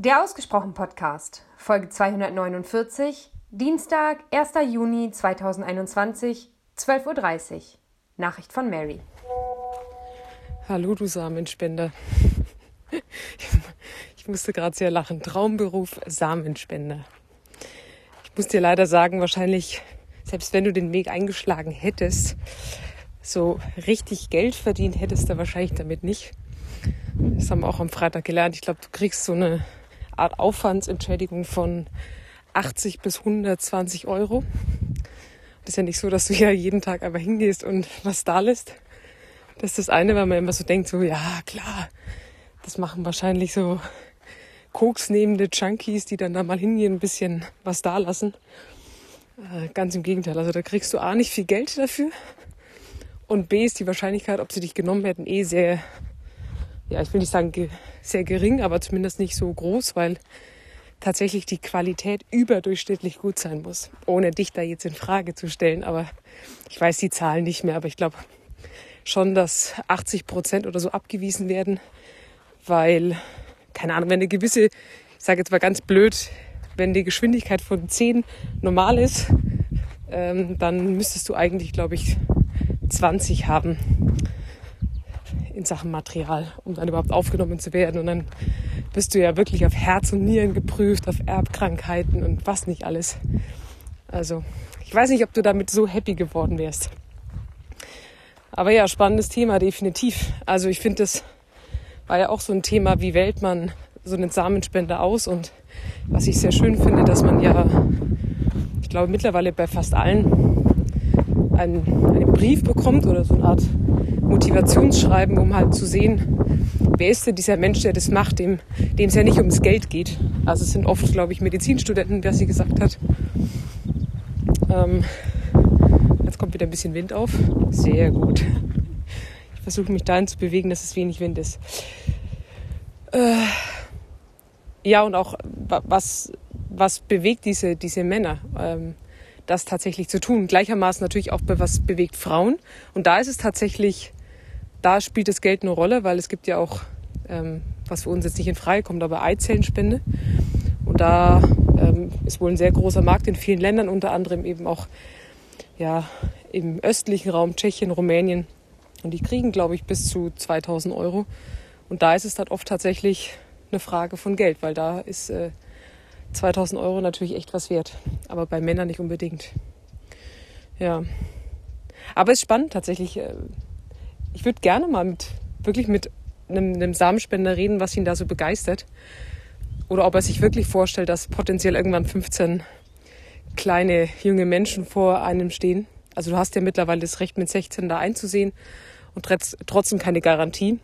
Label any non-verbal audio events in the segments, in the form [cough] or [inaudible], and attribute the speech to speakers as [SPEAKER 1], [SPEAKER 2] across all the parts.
[SPEAKER 1] Der Ausgesprochen Podcast, Folge 249, Dienstag, 1. Juni 2021, 12.30 Uhr. Nachricht von Mary.
[SPEAKER 2] Hallo, du Samenspender. Ich musste gerade sehr lachen. Traumberuf Samenspender. Ich muss dir leider sagen, wahrscheinlich, selbst wenn du den Weg eingeschlagen hättest, so richtig Geld verdient hättest du wahrscheinlich damit nicht. Das haben wir auch am Freitag gelernt. Ich glaube, du kriegst so eine Art Aufwandsentschädigung von 80 bis 120 Euro. Das ist ja nicht so, dass du ja jeden Tag einfach hingehst und was da lässt. Das ist das eine, weil man immer so denkt, so, ja, klar, das machen wahrscheinlich so koksnehmende Junkies, die dann da mal hingehen, ein bisschen was da lassen. Äh, ganz im Gegenteil. Also da kriegst du A nicht viel Geld dafür. Und B ist die Wahrscheinlichkeit, ob sie dich genommen hätten, eh sehr ja, ich will nicht sagen sehr gering, aber zumindest nicht so groß, weil tatsächlich die Qualität überdurchschnittlich gut sein muss, ohne dich da jetzt in Frage zu stellen. Aber ich weiß die Zahlen nicht mehr, aber ich glaube schon, dass 80 Prozent oder so abgewiesen werden, weil, keine Ahnung, wenn eine gewisse, ich sage jetzt mal ganz blöd, wenn die Geschwindigkeit von 10 normal ist, ähm, dann müsstest du eigentlich, glaube ich, 20 haben in Sachen Material, um dann überhaupt aufgenommen zu werden. Und dann bist du ja wirklich auf Herz und Nieren geprüft, auf Erbkrankheiten und was nicht alles. Also ich weiß nicht, ob du damit so happy geworden wärst. Aber ja, spannendes Thema, definitiv. Also ich finde, das war ja auch so ein Thema, wie wählt man so einen Samenspender aus. Und was ich sehr schön finde, dass man ja, ich glaube mittlerweile bei fast allen einen, einen Brief bekommt oder so eine Art Motivationsschreiben, um halt zu sehen, wer ist denn dieser Mensch, der das macht, dem es ja nicht ums Geld geht. Also es sind oft, glaube ich, Medizinstudenten, wer sie gesagt hat. Ähm, jetzt kommt wieder ein bisschen Wind auf. Sehr gut. Ich versuche mich dahin zu bewegen, dass es wenig Wind ist. Äh, ja, und auch was, was bewegt diese, diese Männer? Ähm, das tatsächlich zu tun. Gleichermaßen natürlich auch was bewegt Frauen. Und da ist es tatsächlich da spielt das Geld eine Rolle, weil es gibt ja auch, ähm, was für uns jetzt nicht in Frage kommt, aber Eizellenspende. Und da ähm, ist wohl ein sehr großer Markt in vielen Ländern, unter anderem eben auch ja, im östlichen Raum, Tschechien, Rumänien. Und die kriegen, glaube ich, bis zu 2000 Euro. Und da ist es dann oft tatsächlich eine Frage von Geld, weil da ist äh, 2000 Euro natürlich echt was wert. Aber bei Männern nicht unbedingt. Ja. Aber es ist spannend tatsächlich. Äh, ich würde gerne mal mit, wirklich mit einem, einem Samenspender reden, was ihn da so begeistert. Oder ob er sich wirklich vorstellt, dass potenziell irgendwann 15 kleine junge Menschen vor einem stehen. Also du hast ja mittlerweile das Recht, mit 16 da einzusehen und trotzdem keine Garantie.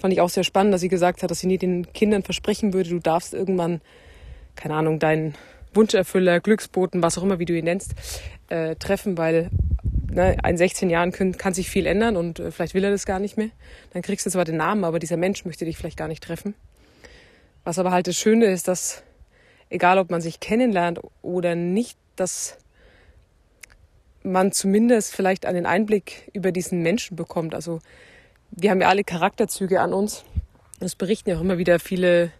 [SPEAKER 2] Fand ich auch sehr spannend, dass sie gesagt hat, dass sie nie den Kindern versprechen würde, du darfst irgendwann, keine Ahnung, deinen Wunscherfüller, Glücksboten, was auch immer, wie du ihn nennst, äh, treffen, weil ne, in 16 Jahren können, kann sich viel ändern und äh, vielleicht will er das gar nicht mehr. Dann kriegst du zwar den Namen, aber dieser Mensch möchte dich vielleicht gar nicht treffen. Was aber halt das Schöne ist, dass egal ob man sich kennenlernt oder nicht, dass man zumindest vielleicht einen Einblick über diesen Menschen bekommt. Also wir haben ja alle Charakterzüge an uns. Das berichten ja auch immer wieder viele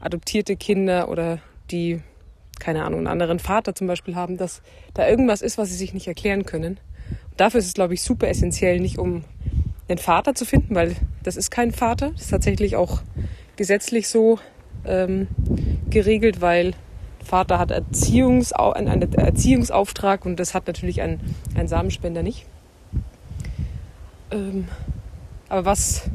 [SPEAKER 2] adoptierte Kinder oder die keine Ahnung, einen anderen Vater zum Beispiel haben, dass da irgendwas ist, was sie sich nicht erklären können. Und dafür ist es, glaube ich, super essentiell, nicht um einen Vater zu finden, weil das ist kein Vater. Das ist tatsächlich auch gesetzlich so ähm, geregelt, weil Vater hat Erziehungs einen Erziehungsauftrag und das hat natürlich ein, ein Samenspender nicht. Ähm, aber was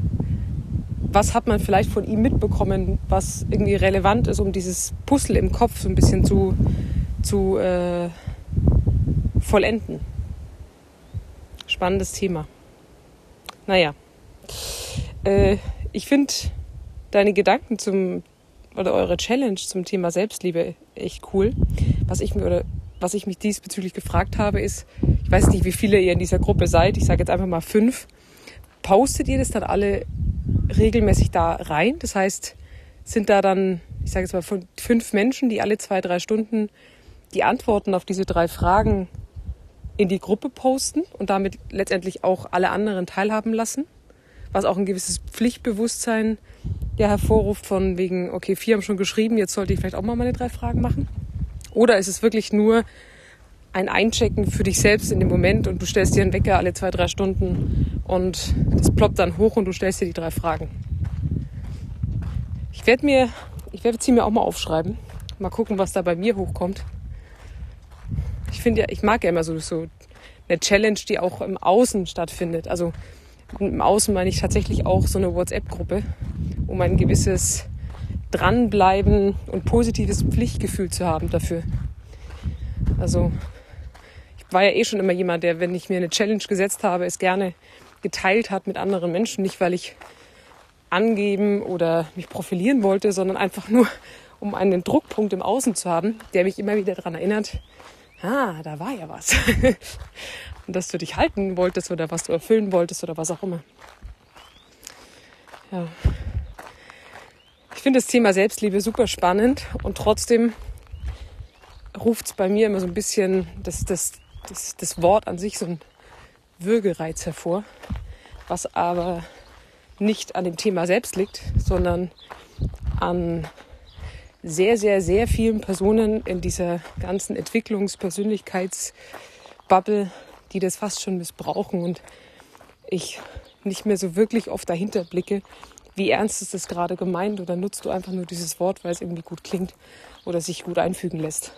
[SPEAKER 2] was hat man vielleicht von ihm mitbekommen, was irgendwie relevant ist, um dieses Puzzle im Kopf so ein bisschen zu, zu äh, vollenden. Spannendes Thema. Naja, äh, ich finde deine Gedanken zum oder eure Challenge zum Thema Selbstliebe echt cool. Was ich mir oder was ich mich diesbezüglich gefragt habe, ist, ich weiß nicht, wie viele ihr in dieser Gruppe seid. Ich sage jetzt einfach mal fünf. Postet ihr das dann alle regelmäßig da rein. Das heißt, sind da dann, ich sage jetzt mal, fünf Menschen, die alle zwei, drei Stunden die Antworten auf diese drei Fragen in die Gruppe posten und damit letztendlich auch alle anderen teilhaben lassen, was auch ein gewisses Pflichtbewusstsein ja hervorruft von wegen, okay, vier haben schon geschrieben, jetzt sollte ich vielleicht auch mal meine drei Fragen machen? Oder ist es wirklich nur ein Einchecken für dich selbst in dem Moment und du stellst dir einen Wecker alle zwei, drei Stunden und das ploppt dann hoch und du stellst dir die drei Fragen. Ich werde mir, ich werde sie mir auch mal aufschreiben. Mal gucken, was da bei mir hochkommt. Ich finde ja, ich mag ja immer so, so eine Challenge, die auch im Außen stattfindet. Also im Außen meine ich tatsächlich auch so eine WhatsApp-Gruppe, um ein gewisses Dranbleiben und positives Pflichtgefühl zu haben dafür. Also war ja eh schon immer jemand, der, wenn ich mir eine Challenge gesetzt habe, es gerne geteilt hat mit anderen Menschen. Nicht, weil ich angeben oder mich profilieren wollte, sondern einfach nur, [laughs] um einen Druckpunkt im Außen zu haben, der mich immer wieder daran erinnert, ah, da war ja was. [laughs] Und dass du dich halten wolltest oder was du erfüllen wolltest oder was auch immer. Ja. Ich finde das Thema Selbstliebe super spannend und trotzdem ruft es bei mir immer so ein bisschen das, das, das, das Wort an sich so ein Würgereiz hervor, was aber nicht an dem Thema selbst liegt, sondern an sehr, sehr, sehr vielen Personen in dieser ganzen Entwicklungs-Persönlichkeitsbubble, die das fast schon missbrauchen und ich nicht mehr so wirklich oft dahinter blicke, wie ernst ist das gerade gemeint oder nutzt du einfach nur dieses Wort, weil es irgendwie gut klingt oder sich gut einfügen lässt.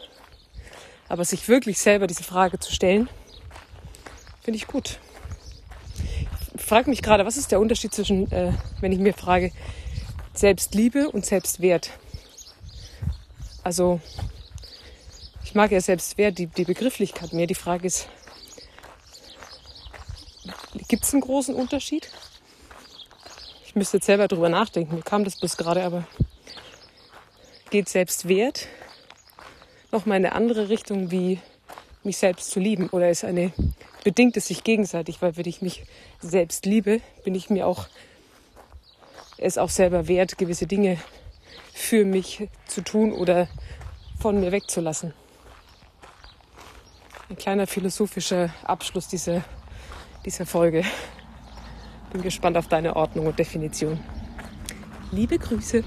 [SPEAKER 2] Aber sich wirklich selber diese Frage zu stellen, finde ich gut. Ich frage mich gerade, was ist der Unterschied zwischen, äh, wenn ich mir frage, Selbstliebe und Selbstwert? Also, ich mag ja Selbstwert, die, die Begrifflichkeit mehr. Die Frage ist, gibt es einen großen Unterschied? Ich müsste jetzt selber drüber nachdenken. Mir kam das bis gerade, aber geht Selbstwert nochmal in eine andere Richtung, wie mich selbst zu lieben? Oder ist eine bedingt es sich gegenseitig, weil wenn ich mich selbst liebe, bin ich mir auch es auch selber wert, gewisse Dinge für mich zu tun oder von mir wegzulassen. Ein kleiner philosophischer Abschluss dieser, dieser Folge. Bin gespannt auf deine Ordnung und Definition. Liebe Grüße.